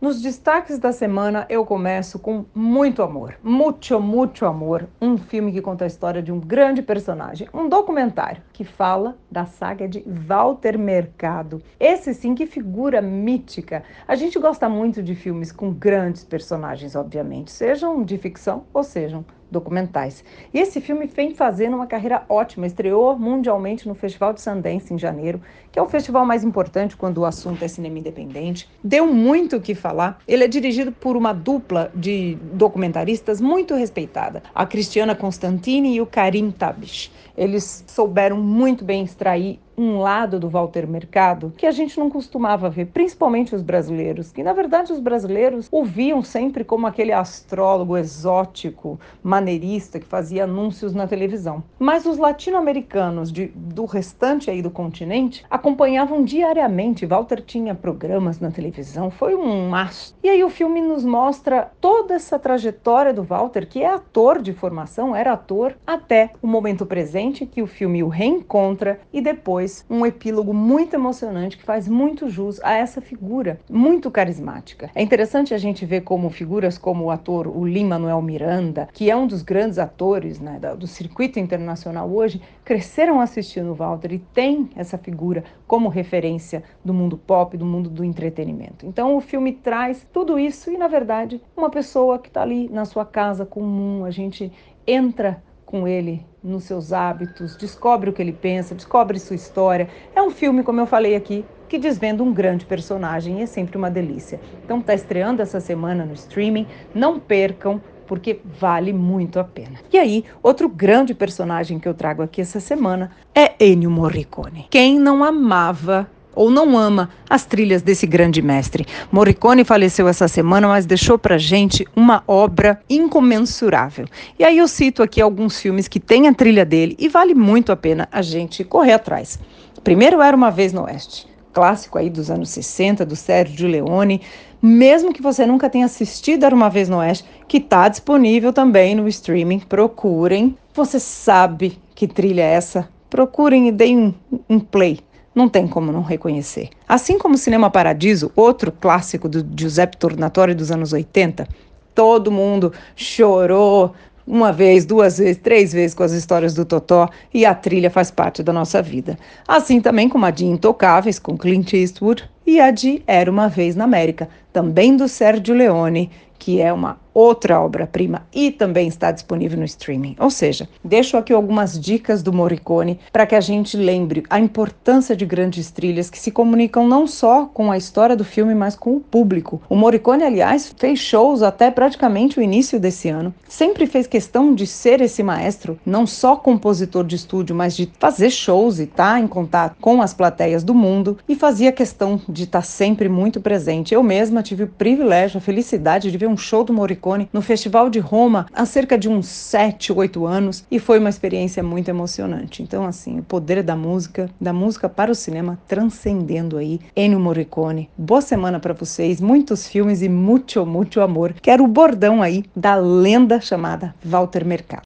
Nos destaques da semana, eu começo com muito amor, muito, muito amor. Um filme que conta a história de um grande personagem, um documentário que fala da saga de Walter Mercado. Esse sim, que figura mítica. A gente gosta muito de filmes com grandes personagens, obviamente, sejam de ficção ou sejam documentais. E esse filme vem fazendo uma carreira ótima, estreou mundialmente no Festival de Sundance em janeiro, que é o festival mais importante quando o assunto é cinema independente. Deu muito o que falar. Ele é dirigido por uma dupla de documentaristas muito respeitada, a Cristiana Constantini e o Karim Tabish. Eles souberam muito bem extrair um lado do Walter Mercado que a gente não costumava ver, principalmente os brasileiros, que na verdade os brasileiros o viam sempre como aquele astrólogo exótico, maneirista que fazia anúncios na televisão. Mas os latino-americanos do restante aí do continente acompanhavam diariamente. Walter tinha programas na televisão, foi um mastro. E aí o filme nos mostra toda essa trajetória do Walter, que é ator de formação, era ator, até o momento presente que o filme o reencontra e depois um epílogo muito emocionante que faz muito jus a essa figura muito carismática. É interessante a gente ver como figuras como o ator o Lin-Manuel Miranda, que é um dos grandes atores né, do circuito internacional hoje, cresceram assistindo o Walter e tem essa figura como referência do mundo pop, do mundo do entretenimento. Então o filme traz tudo isso e, na verdade, uma pessoa que está ali na sua casa comum, a gente entra com ele nos seus hábitos, descobre o que ele pensa, descobre sua história. É um filme, como eu falei aqui, que desvenda um grande personagem e é sempre uma delícia. Então está estreando essa semana no streaming, não percam porque vale muito a pena. E aí, outro grande personagem que eu trago aqui essa semana é Ennio Morricone. Quem não amava ou não ama as trilhas desse grande mestre. Morricone faleceu essa semana, mas deixou pra gente uma obra incomensurável. E aí eu cito aqui alguns filmes que têm a trilha dele e vale muito a pena a gente correr atrás. Primeiro era Uma Vez no Oeste, clássico aí dos anos 60, do Sérgio Leone, mesmo que você nunca tenha assistido Era Uma Vez no Oeste, que está disponível também no streaming, procurem. Você sabe que trilha é essa? Procurem e deem um, um play. Não tem como não reconhecer. Assim como Cinema Paradiso, outro clássico do Giuseppe Tornatore dos anos 80, todo mundo chorou uma vez, duas vezes, três vezes com as histórias do Totó e a trilha faz parte da nossa vida. Assim também como a de Intocáveis com Clint Eastwood e a de Era uma vez na América, também do Sérgio Leone, que é uma outra obra-prima e também está disponível no streaming. Ou seja, deixo aqui algumas dicas do Morricone para que a gente lembre a importância de grandes trilhas que se comunicam não só com a história do filme, mas com o público. O Morricone, aliás, fez shows até praticamente o início desse ano. Sempre fez questão de ser esse maestro, não só compositor de estúdio, mas de fazer shows e estar em contato com as plateias do mundo e fazia questão de estar sempre muito presente. Eu mesma tive o privilégio, a felicidade de ver um show do Morricone no Festival de Roma há cerca de uns 7, 8 anos e foi uma experiência muito emocionante. Então, assim, o poder da música, da música para o cinema transcendendo aí Ennio Morricone. Boa semana para vocês, muitos filmes e muito, muito amor. Quero o bordão aí da lenda chamada Walter Mercado.